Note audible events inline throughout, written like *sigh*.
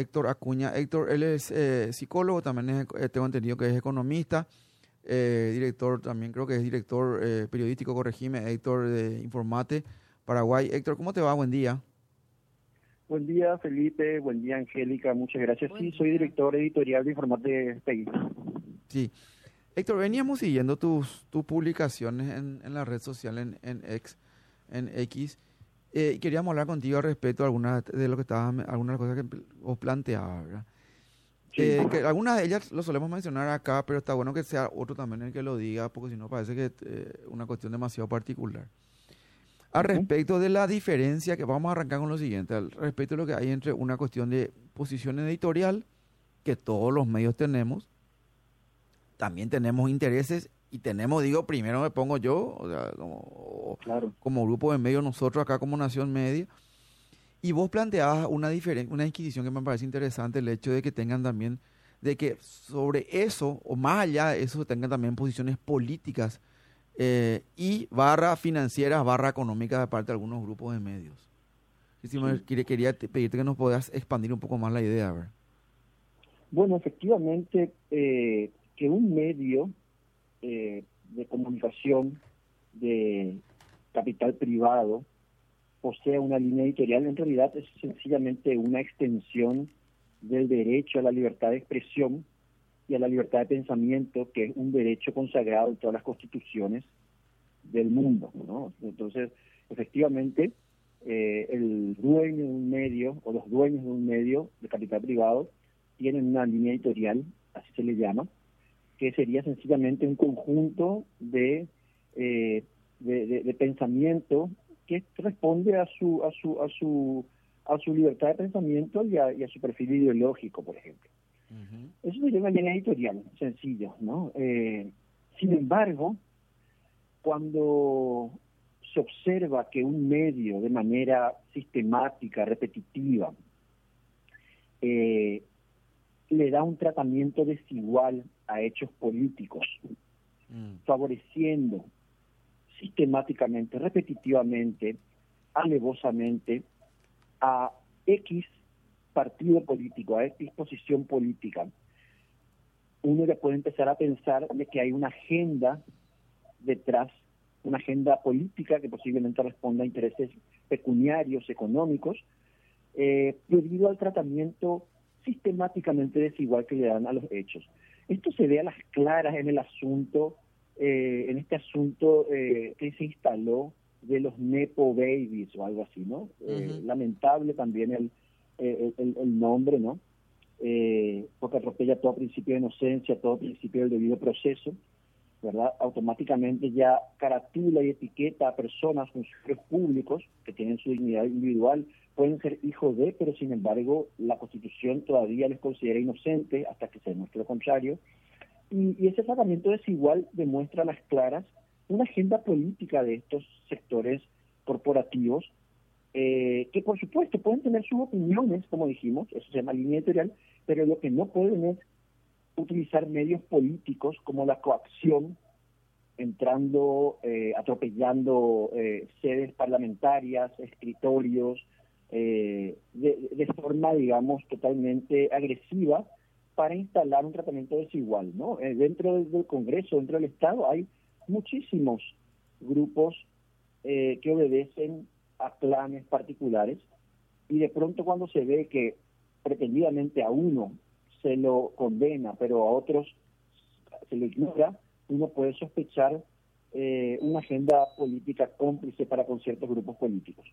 Héctor Acuña. Héctor, él es eh, psicólogo, también es, eh, tengo entendido que es economista, eh, director, también creo que es director periodístico, corregime, Héctor de Informate, Paraguay. Héctor, ¿cómo te va? Buen día. Buen día, Felipe. Buen día, Angélica. Muchas gracias. sí, soy director editorial de Informate PEI. Sí. Héctor, veníamos siguiendo tus, tus publicaciones en, en la red social, en, en, X, en X eh, queríamos hablar contigo al respecto de algunas de lo que estabas, algunas cosas que vos planteabas, ¿verdad? Eh, que algunas de ellas lo solemos mencionar acá, pero está bueno que sea otro también el que lo diga, porque si no parece que es eh, una cuestión demasiado particular. Al respecto de la diferencia, que vamos a arrancar con lo siguiente, al respecto de lo que hay entre una cuestión de posición editorial, que todos los medios tenemos, también tenemos intereses y tenemos, digo, primero me pongo yo, o sea, como, como grupo de medios, nosotros acá como Nación Media, y vos planteabas una, una inquisición que me parece interesante, el hecho de que tengan también, de que sobre eso, o más allá de eso, tengan también posiciones políticas eh, y barra financieras, barra económicas de parte de algunos grupos de medios. Y si me quería pedirte que nos puedas expandir un poco más la idea, ver. Bueno, efectivamente, eh, que un medio eh, de comunicación de capital privado posee una línea editorial, en realidad es sencillamente una extensión del derecho a la libertad de expresión y a la libertad de pensamiento, que es un derecho consagrado en todas las constituciones del mundo. Entonces, efectivamente, eh, el dueño de un medio o los dueños de un medio de capital privado tienen una línea editorial, así se le llama, que sería sencillamente un conjunto de, eh, de, pensamiento que responde a su, a su, a su, a su libertad de pensamiento y a, su perfil ideológico, por ejemplo. Eso sería una línea editorial, sencilla, ¿no? Eh, sin embargo, cuando se observa que un medio de manera sistemática, repetitiva, le da un tratamiento desigual a hechos políticos, mm. favoreciendo sistemáticamente, repetitivamente, alevosamente a X partido político, a X posición política, uno ya puede empezar a pensar de que hay una agenda detrás, una agenda política que posiblemente responda a intereses pecuniarios, económicos, eh, debido al tratamiento sistemáticamente desigual que le dan a los hechos. Esto se ve a las claras en el asunto, eh, en este asunto eh, que se instaló de los Nepo Babies o algo así, ¿no? Eh, lamentable también el, el, nombre, ¿no? porque atropella todo principio de inocencia, todo principio del debido proceso, ¿verdad? Automáticamente ya caratula y etiqueta a personas, funcionarios públicos que tienen su dignidad individual, pueden ser hijos de, pero sin embargo la Constitución todavía les considera inocentes hasta que se demuestre lo contrario. Y, ese tratamiento desigual demuestra a las claras una agenda política de estos sectores corporativos eh, que por supuesto pueden tener sus opiniones, como dijimos, eso se llama línea editorial, pero lo que no pueden es utilizar medios políticos como la coacción, entrando, eh, atropellando eh, sedes parlamentarias, escritorios, eh, de, forma, digamos, totalmente agresiva para instalar un tratamiento desigual. ¿no? Eh, dentro del, Congreso, dentro del Estado, hay muchísimos grupos eh, que obedecen a planes particulares y de pronto cuando se ve que pretendidamente a uno se lo condena, pero a otros se lo ignora, uno puede sospechar una agenda política cómplice para con ciertos grupos políticos.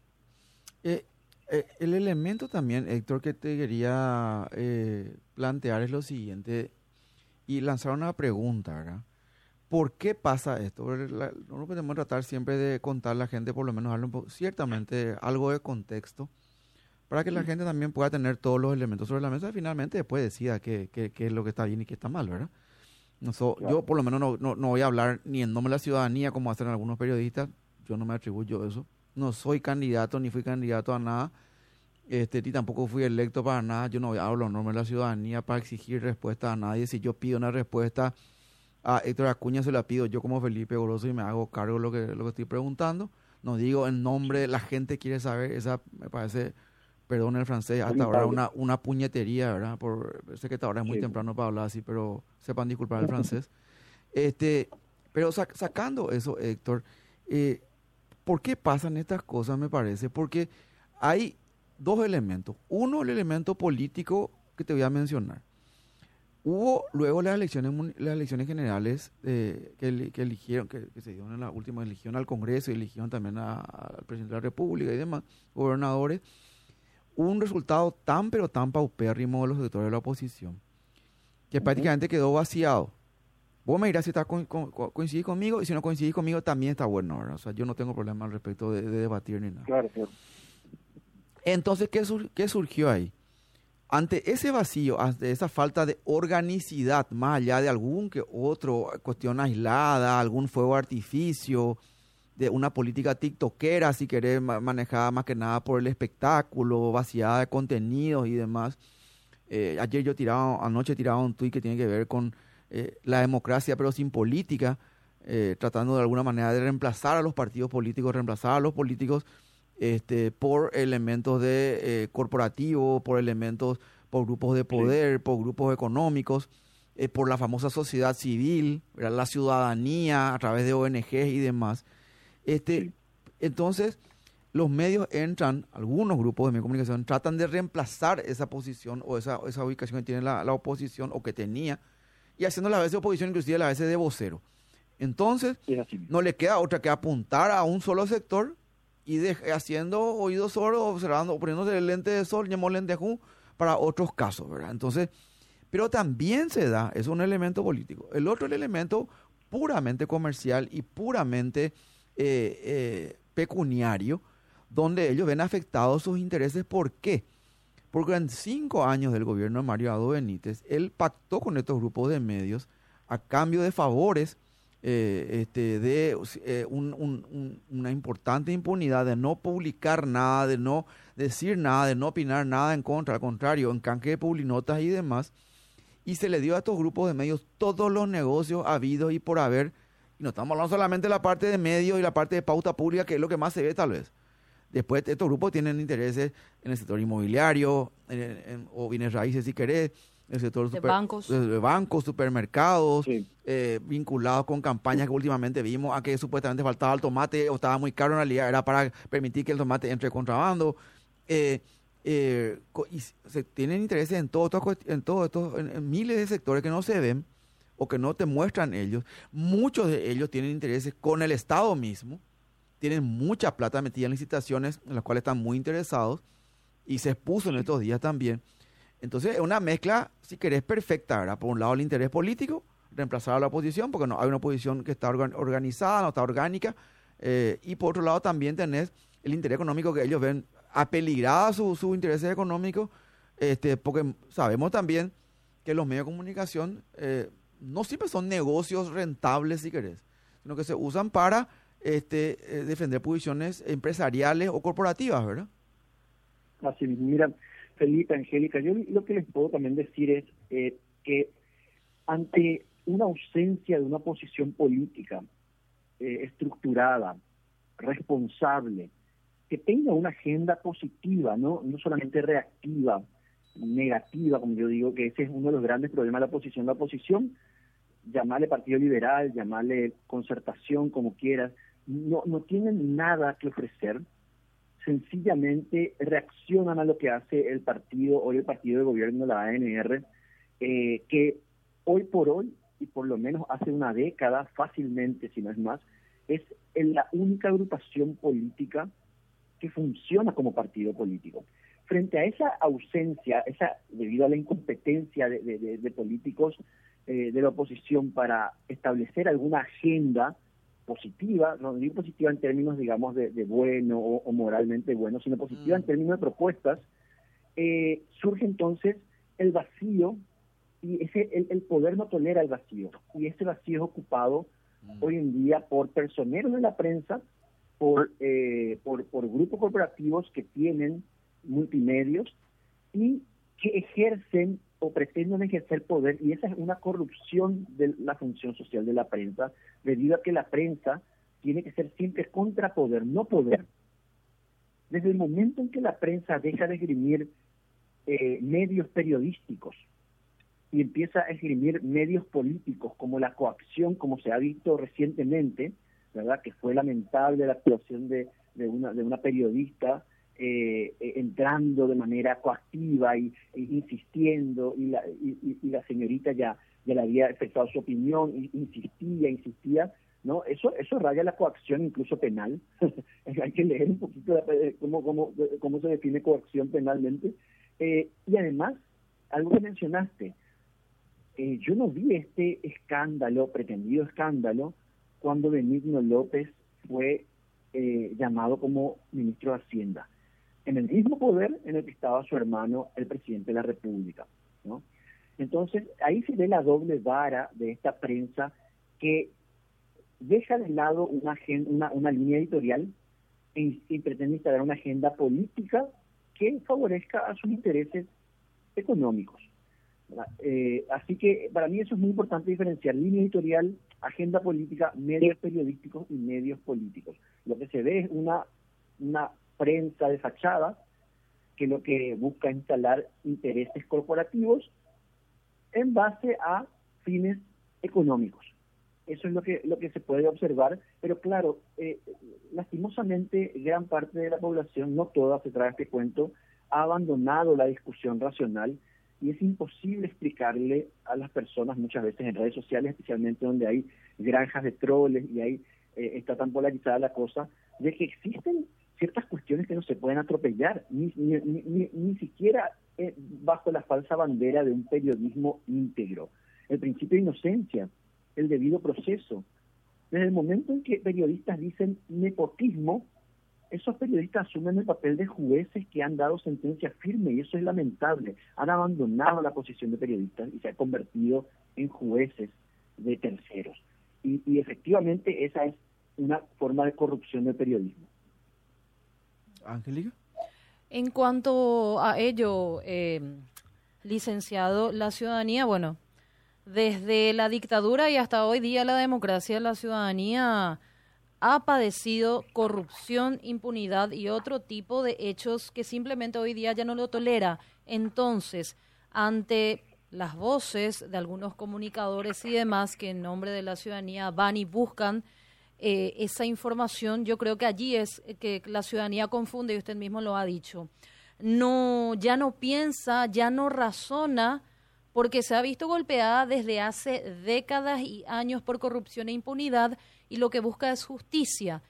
Eh, el elemento también, Héctor, que te quería eh, plantear es lo siguiente y lanzar una pregunta. ¿Por qué pasa esto? No podemos tratar siempre de contar a la gente, por lo menos darle ciertamente algo de contexto, para que la gente también pueda tener todos los elementos sobre la mesa y finalmente después decida qué, qué, qué es lo que está bien y qué está mal, ¿verdad? No, Yo por lo menos no, no, no, voy a hablar ni en nombre de la ciudadanía como hacen algunos periodistas, yo no me atribuyo eso no soy candidato ni fui candidato a nada, este, ni tampoco fui electo para nada, yo no hablo en nombre de la ciudadanía para exigir respuesta a nadie, si yo pido una respuesta a Héctor Acuña se la pido yo como Felipe Goroso y me hago cargo de lo que, lo que estoy preguntando, no digo en nombre de la gente quiere saber, esa me parece perdón el francés, hasta ahora una, una puñetería, ¿verdad? Por, sé que ahora es muy temprano para hablar así, pero sepan disculpar el francés. *laughs* Este, pero sacando eso, Héctor, eh, ¿por qué pasan estas cosas, me parece? Porque hay dos elementos. Uno, el elemento político que te voy a mencionar. Hubo luego las elecciones las elecciones generales eh, que, eligieron, que, se dieron en la última elección al Congreso y eligieron también al presidente de la República y demás, gobernadores, un resultado tan pero tan paupérrimo de los sectores de la oposición, que prácticamente quedó vaciado. Vos me dirás si estás coincidís conmigo y si no coincidís conmigo también está bueno, O sea, yo no tengo problema al respecto de, debatir ni nada. Claro, claro. Entonces, ¿qué, ¿qué surgió ahí? ante ese vacío, ante esa falta de organicidad, más allá de algún que otro cuestión aislada, algún fuego artificio, de una política tiktokera, si querés, manejada más que nada por el espectáculo, vaciada de contenidos y demás. Eh, ayer yo tiraba, anoche tiraba un tuit que tiene que ver con eh, la democracia, pero sin política, eh, tratando de alguna manera de reemplazar a los partidos políticos, reemplazar a los políticos este, por elementos de eh, corporativo, por elementos, por grupos de poder, por grupos económicos, por la famosa sociedad civil, la ciudadanía a través de ONGs y demás. Este, Entonces, los medios entran, algunos grupos de medios de comunicación tratan de reemplazar esa posición o esa, esa ubicación que tiene la, la, oposición o que tenía, y haciendo la vez de oposición, inclusive la vez de vocero. Entonces, no le queda otra que apuntar a un solo sector y haciendo oídos sordos, observando, poniéndose el lente de sol, llamó lentejú, para otros casos, ¿verdad? Entonces, pero también se da, es un elemento político. El otro el elemento puramente comercial y puramente eh, eh, pecuniario, donde ellos ven afectados sus intereses. ¿Por qué? Porque en cinco años del gobierno de Mario Ado Benítez, él pactó con estos grupos de medios a cambio de favores eh, este, de una importante impunidad de no publicar nada, de no decir nada, de no opinar nada en contra, al contrario, en canje de publinotas y demás. Y se le dio a estos grupos de medios todos los negocios habidos y por haber. Y no estamos hablando solamente de la parte de medios y la parte de pauta pública, que es lo que más se ve tal vez. Después, estos grupos tienen intereses en el sector inmobiliario o bienes raíces, si querés, el sector de bancos. De bancos, supermercados, eh, vinculados con campañas que últimamente vimos a que supuestamente faltaba el tomate o estaba muy caro en realidad, era para permitir que el tomate entre contrabando. Eh, eh, y se tienen intereses en todos estos, en todo estos en, miles de sectores que no se ven o que no te muestran ellos. Muchos de ellos tienen intereses con el Estado mismo, tienen mucha plata metida en licitaciones en las cuales están muy interesados y se expuso en estos días también entonces es una mezcla, si querés, perfecta, ¿verdad? Por un lado el interés político, reemplazar a la oposición, porque no hay una oposición que está organizada, no está orgánica, eh, y por otro lado también tenés el interés económico que ellos ven apeligrada sus su intereses económicos, este, porque sabemos también que los medios de comunicación eh, no siempre son negocios rentables, si querés, sino que se usan para este, eh, defender posiciones empresariales o corporativas, ¿verdad? Así, mira, Felipe, Angélica, yo lo que les puedo también decir es eh, que ante una ausencia de una posición política eh, estructurada, responsable, que tenga una agenda positiva, ¿no? no solamente reactiva, negativa, como yo digo, que ese es uno de los grandes problemas de la oposición. La oposición, llamarle Partido Liberal, llamarle concertación, como quieras, no, no tienen nada que ofrecer sencillamente reaccionan a lo que hace el partido, hoy el partido de gobierno, la ANR, eh, que hoy por hoy, y por lo menos hace una década fácilmente, si no es más, es la única agrupación política que funciona como partido político. Frente a esa ausencia, esa debido a la incompetencia de, políticos eh, de la oposición para establecer alguna agenda positiva, no digo positiva en términos, digamos, de, bueno o, moralmente bueno, sino positiva en mm. términos de propuestas, eh, surge entonces el vacío y ese el, poder no tolera el vacío. Y ese vacío es ocupado mm. hoy en día por personeros de la prensa, por, eh, por, por grupos corporativos que tienen multimedios y que ejercen o pretenden ejercer poder y esa es una corrupción de la función social de la prensa debido a que la prensa tiene que ser siempre contra poder, no poder. desde el momento en que la prensa deja de esgrimir eh, medios periodísticos y empieza a esgrimir medios políticos como la coacción, como se ha visto recientemente, ¿verdad? Que fue lamentable la actuación de, de, una, de una periodista eh, eh, entrando de manera coactiva y, e insistiendo, y la, y, la señorita ya, ya le había efectuado su opinión, y insistía, insistía, ¿no? Eso, eso raya la coacción incluso penal. *laughs* Hay que leer un poquito de, cómo, cómo, cómo se define coacción penalmente. Eh, y además, algo que mencionaste, eh, yo no vi este escándalo, pretendido escándalo, cuando Benigno López fue eh, llamado como ministro de Hacienda, en el mismo poder en el que estaba su hermano, el presidente de la República. ¿no? Entonces, ahí se ve la doble vara de esta prensa que deja de lado una, una, una línea editorial y, y pretende instalar una agenda política que favorezca a sus intereses económicos. Eh, así que para mí eso es muy importante diferenciar línea editorial, agenda política, medios periodísticos y medios políticos. Lo que se ve es una, una prensa de fachada que lo que busca instalar intereses corporativos en base a fines económicos. Eso es lo que, lo que se puede observar, pero claro, eh, lastimosamente gran parte de la población, no toda se trae este cuento, ha abandonado la discusión racional y es imposible explicarle a las personas muchas veces en redes sociales, especialmente donde hay granjas de troles y ahí eh, está tan polarizada la cosa, de que existen ciertas cuestiones que no se pueden atropellar, ni, ni, ni, ni siquiera eh, bajo la falsa bandera de un periodismo íntegro. El principio de inocencia, el debido proceso. Desde el momento en que periodistas dicen nepotismo, esos periodistas asumen el papel de jueces que han dado sentencia firme y eso es lamentable. Han abandonado la posición de periodistas y se han convertido en jueces de terceros. Y, efectivamente esa es una forma de corrupción del periodismo. Angélica. En cuanto a ello, eh, licenciado, la ciudadanía, bueno, desde la dictadura y hasta hoy día la democracia, la ciudadanía ha padecido corrupción, impunidad y otro tipo de hechos que simplemente hoy día ya no lo tolera. Entonces, ante las voces de algunos comunicadores y demás que en nombre de la ciudadanía van y buscan eh, esa información, yo creo que allí es que la ciudadanía confunde y usted mismo lo ha dicho. No, ya no piensa, ya no razona porque se ha visto golpeada desde hace décadas y años por corrupción e impunidad y lo que busca es justicia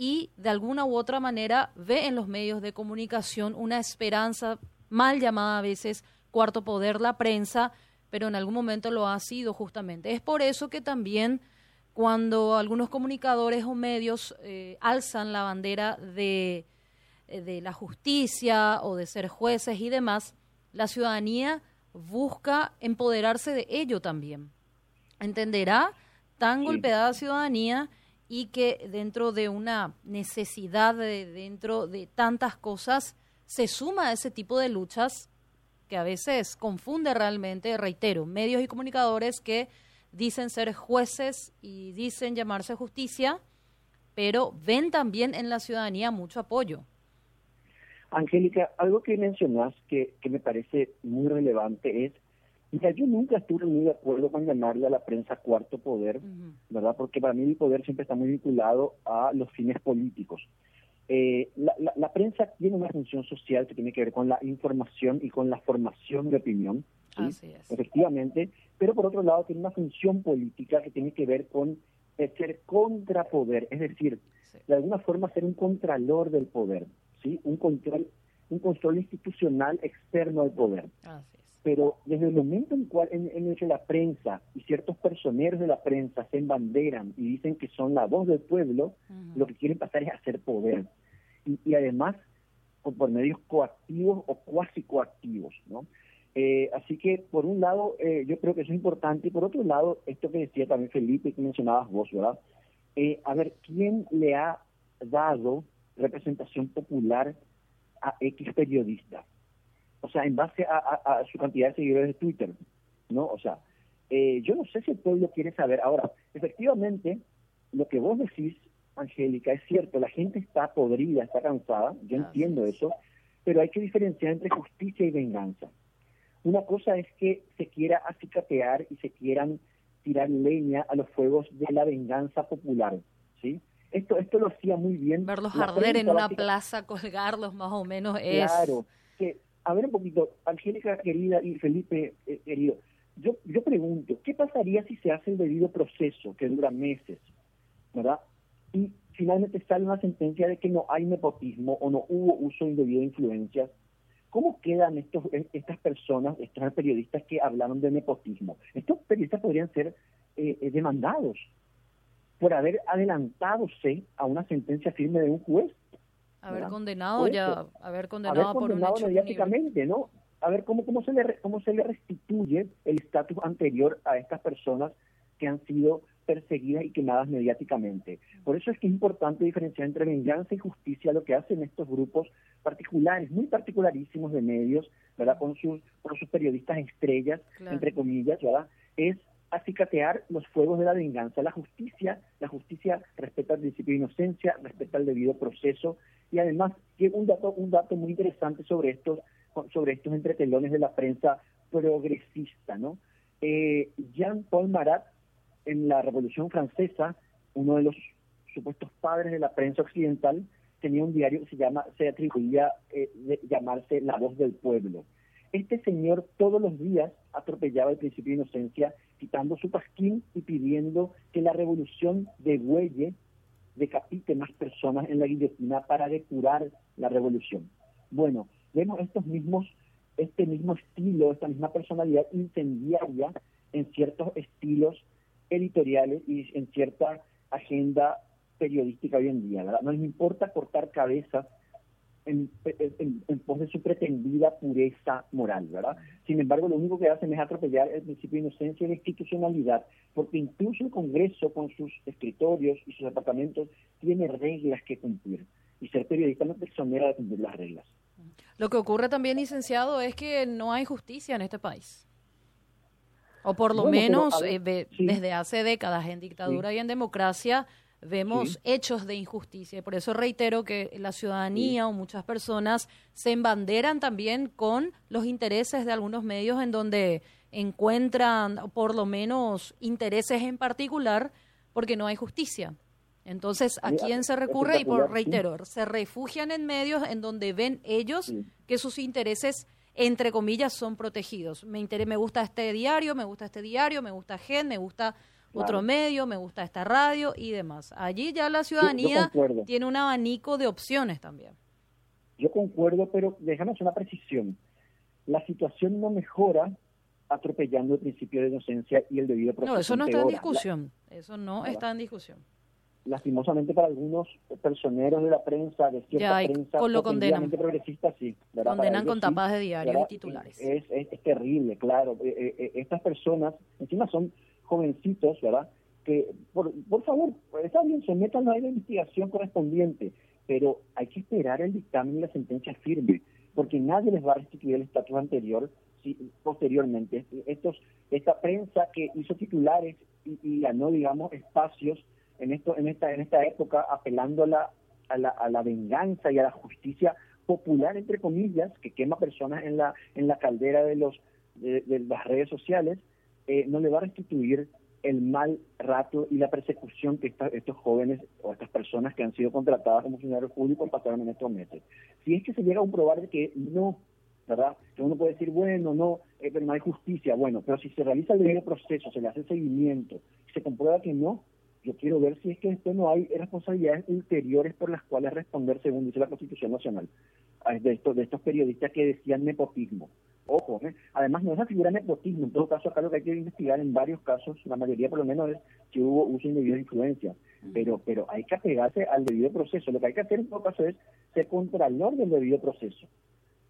y de alguna u otra manera ve en los medios de comunicación una esperanza mal llamada a veces cuarto poder la prensa, pero en algún momento lo ha sido justamente. Es por eso que también cuando algunos comunicadores o medios eh, alzan la bandera de, eh, de la justicia o de ser jueces y demás, la ciudadanía busca empoderarse de ello también. Entenderá tan golpeada ciudadanía y que dentro de una necesidad, de, dentro de tantas cosas, se suma a ese tipo de luchas que a veces confunde realmente, reitero, medios y comunicadores que dicen ser jueces y dicen llamarse justicia, pero ven también en la ciudadanía mucho apoyo. Angélica, algo que mencionas que, que me parece muy relevante es Mira, yo nunca estuve muy de acuerdo con llamarle a la prensa cuarto poder, ¿verdad? Porque para mí el poder siempre está muy vinculado a los fines políticos. Eh, la, la, prensa tiene una función social que tiene que ver con la información y con la formación de opinión, ¿sí? efectivamente, pero por otro lado tiene una función política que tiene que ver con ser contrapoder, es decir, de alguna forma ser un contralor del poder, ¿sí? un control un control institucional externo al poder. Así pero desde el momento en, cual, en, el que la prensa y ciertos personeros de la prensa se embanderan y dicen que son la voz del pueblo, lo que quieren pasar es hacer poder. Y, además, por, medios coactivos o cuasi coactivos, ¿no? Eh, así que, por un lado, eh, yo creo que eso es importante, y por otro lado, esto que decía también Felipe, que mencionabas vos, ¿verdad? Eh, a ver, ¿quién le ha dado representación popular a X periodista? o sea, en base a, su cantidad de seguidores de Twitter, ¿no? O sea, eh, yo no sé si el pueblo quiere saber. Ahora, efectivamente, lo que vos decís Angélica, es cierto, la gente está podrida, está cansada, yo entiendo eso, pero hay que diferenciar entre justicia y venganza. Una cosa es que se quiera acicatear y se quieran tirar leña a los fuegos de la venganza popular, ¿sí? Esto, esto lo hacía muy bien. Verlos arder en una plaza, colgarlos más o menos es... Claro, que, a ver un poquito, Angélica querida y Felipe eh, querido, yo, yo pregunto, ¿qué pasaría si se hace el debido proceso que dura meses, ¿verdad? Y finalmente sale una sentencia de que no hay nepotismo o no hubo uso indebido de influencias. ¿Cómo quedan estos, estas personas, estos periodistas que hablaron de nepotismo? Estos periodistas podrían ser eh, eh, demandados por haber adelantado a una sentencia firme de un juez. Haber condenado ya, haber condenado, por un mediáticamente, ¿no? A ver cómo, cómo, se le, cómo se le restituye el estatus anterior a estas personas que han sido perseguidas y quemadas mediáticamente. Por eso es que es importante diferenciar entre venganza y justicia, lo que hacen estos grupos particulares, muy particularísimos de medios, ¿verdad? Con sus, periodistas estrellas, entre comillas, ¿verdad? Es acicatear los fuegos de la venganza. La justicia, la justicia respeta el principio de inocencia, respeta el debido proceso y además un dato, un dato muy interesante sobre estos, sobre estos entretelones de la prensa progresista, ¿no? Eh, Jean-Paul Marat, en la Revolución Francesa, uno de los supuestos padres de la prensa occidental, tenía un diario que se llama, se atribuía eh, llamarse La Voz del Pueblo. Este señor todos los días atropellaba el principio de inocencia, quitando su pasquín y pidiendo que la revolución degüelle, decapite más personas en la guillotina para depurar la revolución. Bueno, vemos estos mismos, este mismo estilo, esta misma personalidad incendiaria en ciertos estilos editoriales y en cierta agenda periodística hoy en día. ¿verdad? No les importa cortar cabezas en, pos de su pretendida pureza moral, ¿verdad? Sin embargo, lo único que hacen es atropellar el principio de inocencia y de institucionalidad, porque incluso el Congreso, con sus escritorios y sus departamentos, tiene reglas que cumplir. Y ser periodista no es de cumplir las reglas. Lo que ocurre también, licenciado, es que no hay justicia en este país. O por lo menos eh, desde hace décadas en dictadura y en democracia vemos hechos de injusticia. Y por eso reitero que la ciudadanía o muchas personas se embanderan también con los intereses de algunos medios en donde encuentran por lo menos intereses en particular porque no hay justicia. Entonces, ¿a quién se recurre? Y por reitero, se refugian en medios en donde ven ellos que sus intereses entre comillas, son protegidos. Me, me gusta este diario, me gusta este diario, me gusta Gen, me gusta otro medio, me gusta esta radio y demás. Allí ya la ciudadanía tiene un abanico de opciones también. Yo concuerdo, pero déjame hacer una precisión. La situación no mejora atropellando el principio de inocencia y el debido proceso. No, eso no está en discusión. Eso no está en discusión lastimosamente para algunos personeros de la prensa, de cierta prensa con lo condenan. progresista, sí. Condenan con tapas de diario y titulares. Es, es, terrible, claro. Eh, eh, eh, estas personas, encima son jovencitos, ¿verdad? Que, por, por favor, está bien, sometan a la investigación correspondiente, pero hay que esperar el dictamen y la sentencia firme, porque nadie les va a restituir el estatus anterior si, posteriormente. Estos, esta prensa que hizo titulares y, y ganó, digamos, espacios en esto en esta en esta época apelando a la, a la, a la venganza y a la justicia popular entre comillas que quema personas en la en la caldera de los de, las redes sociales eh, no le va a restituir el mal rato y la persecución que estos jóvenes o estas personas que han sido contratadas como funcionarios públicos pasaron en estos meses. Si es que se llega a comprobar de que no, ¿verdad? Que uno puede decir, bueno, no, eh, pero no hay justicia, bueno, pero si se realiza el debido proceso, se le hace seguimiento, se comprueba que no, yo quiero ver si es que esto no hay responsabilidades ulteriores por las cuales responder, según dice la Constitución Nacional, de estos, de estos periodistas que decían nepotismo. Ojo, ¿eh? además no es una figura nepotismo, en todo caso acá lo que hay que investigar en varios casos, la mayoría por lo menos es si hubo uso indebido de influencia, pero, pero hay que apegarse al debido proceso. Lo que hay que hacer en todo caso es ser contralor del debido proceso,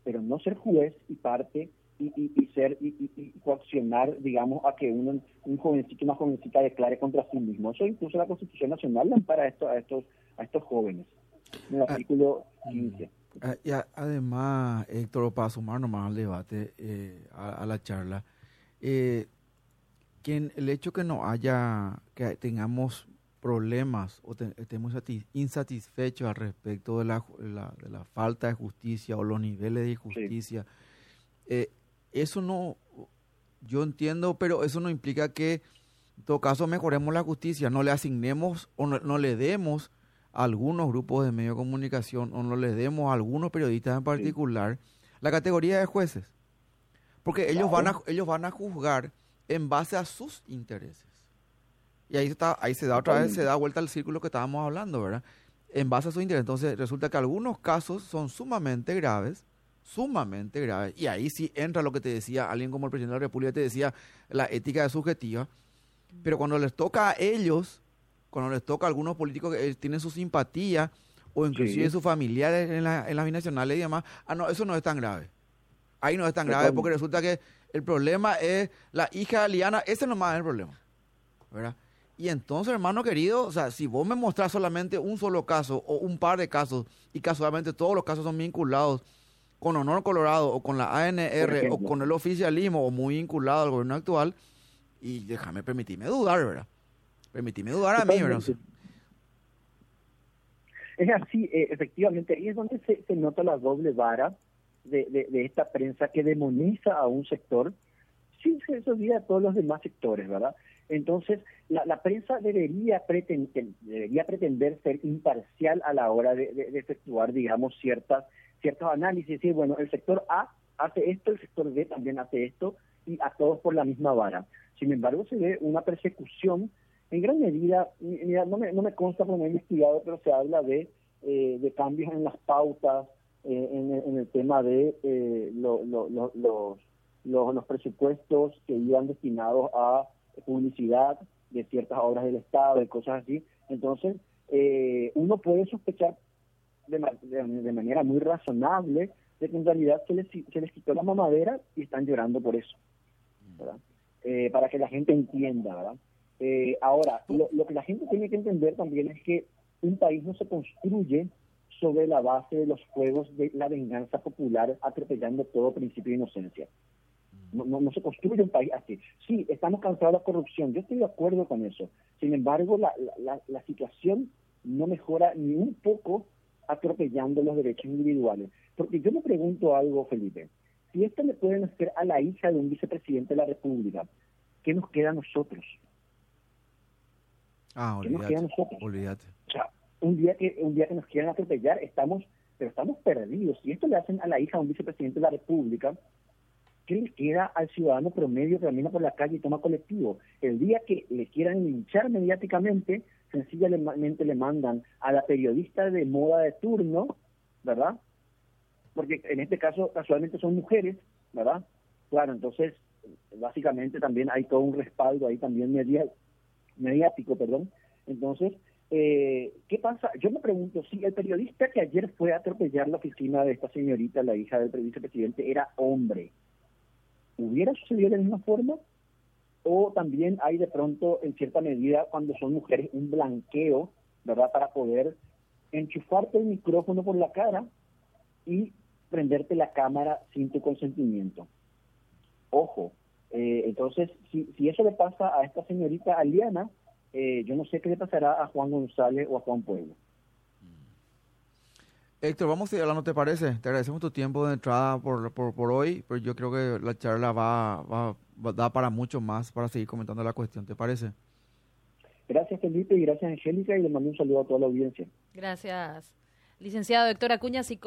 pero no ser juez y parte y, ser y, coaccionar, digamos, a que un, un jovencito, una jovencita declare contra sí mismo. Eso incluso la Constitución Nacional para esto, a estos a estos jóvenes, en el ah, artículo 15. Ah, y además, Héctor, para sumar nomás al debate, eh, a, la charla, eh, que el hecho que no haya, que tengamos problemas o estemos insatisfechos al respecto de la, de la, falta de justicia o los niveles de justicia, eh, eso no, yo entiendo, pero eso no implica que en todo caso mejoremos la justicia, no le asignemos o no, le demos a algunos grupos de medios de comunicación o no le demos a algunos periodistas en particular la categoría de jueces. Porque ellos, van a, ellos van a juzgar en base a sus intereses. Y ahí, está, ahí se da otra vez, se da vuelta al círculo que estábamos hablando, ¿verdad? En base a sus intereses. Entonces resulta que algunos casos son sumamente graves, sumamente graves. Y ahí sí entra lo que te decía alguien como el presidente de la República, te decía la ética de subjetiva. Pero cuando les toca a ellos, cuando les toca a algunos políticos que tienen su simpatía, o inclusive sus familiares en, la, en las binacionales y demás, ah, no, eso no es tan grave. Ahí no es tan grave porque resulta que el problema es la hija de Liana, ese nomás es el problema. ¿verdad? Y entonces, hermano querido, o sea, si vos me mostrás solamente un solo caso o un par de casos y casualmente todos los casos son vinculados con Honor Colorado o con la ANR o con el oficialismo o muy vinculado al gobierno actual, y déjame permitirme dudar, ¿verdad? Permitirme dudar a mí, ¿verdad? Es así, eh, efectivamente, y es donde se, se, nota la doble vara de, de, esta prensa que demoniza a un sector sin se olvida a todos los demás sectores, ¿verdad? Entonces, la, la prensa debería pretender, debería pretender ser imparcial a la hora de, de, efectuar, digamos, ciertas, ciertos análisis. Decir, bueno, el sector A hace esto, el sector B también hace esto, y a todos por la misma vara. Sin embargo, se ve una persecución en gran medida, mira, no me, no me consta porque no he investigado, pero se habla de, eh, de cambios en las pautas, eh, en, el tema de eh, los, los, los presupuestos que iban destinados a publicidad de ciertas obras del Estado, de cosas así. Entonces, eh, uno puede sospechar de, de, manera muy razonable de que en realidad se les, se les quitó la mamadera y están llorando por eso. Eh, para que la gente entienda. Eh, ahora, lo, lo que la gente tiene que entender también es que un país no se construye sobre la base de los juegos de la venganza popular atropellando todo principio de inocencia. No, no, se construye un país así. Sí, estamos cansados de corrupción, yo estoy de acuerdo con eso. Sin embargo, la, la, la situación no mejora ni un poco atropellando los derechos individuales. Porque yo me pregunto algo, Felipe. Si esto le pueden hacer a la hija de un vicepresidente de la República, ¿qué nos queda a nosotros? Ah, ¿Qué nos queda a nosotros? Olvídate. O sea, un día que un día que nos quieran atropellar, estamos pero estamos perdidos. Si esto le hacen a la hija de un vicepresidente de la República, ¿qué le queda al ciudadano promedio que camina por la calle y toma colectivo? El día que le quieran linchar mediáticamente, sencillamente le mandan a la periodista de moda de turno, ¿verdad? Porque en este caso casualmente son mujeres, ¿verdad? Claro, entonces básicamente también hay todo un respaldo ahí también mediático, perdón. Entonces, eh, ¿qué pasa? Yo me pregunto si el periodista que ayer fue a atropellar la oficina de esta señorita, la hija del vicepresidente, era hombre, hubiera sucedido de la misma forma? ¿O también hay de pronto, en cierta medida, cuando son mujeres, un blanqueo, ¿verdad? Para poder enchufarte el micrófono por la cara y prenderte la cámara sin tu consentimiento. Ojo, eh, entonces, si, si eso le pasa a esta señorita Aliana, eh, yo no sé qué le pasará a Juan González o a Juan Pueblo. Héctor, vamos a ir hablando, ¿te parece? Te agradecemos tu tiempo de entrada por, por, hoy, pero yo creo que la charla va, va, va da para mucho más para seguir comentando la cuestión, ¿te parece? Gracias Felipe y gracias Angélica y le mando un saludo a toda la audiencia. Gracias. Licenciado Héctor Acuña, psicólogo.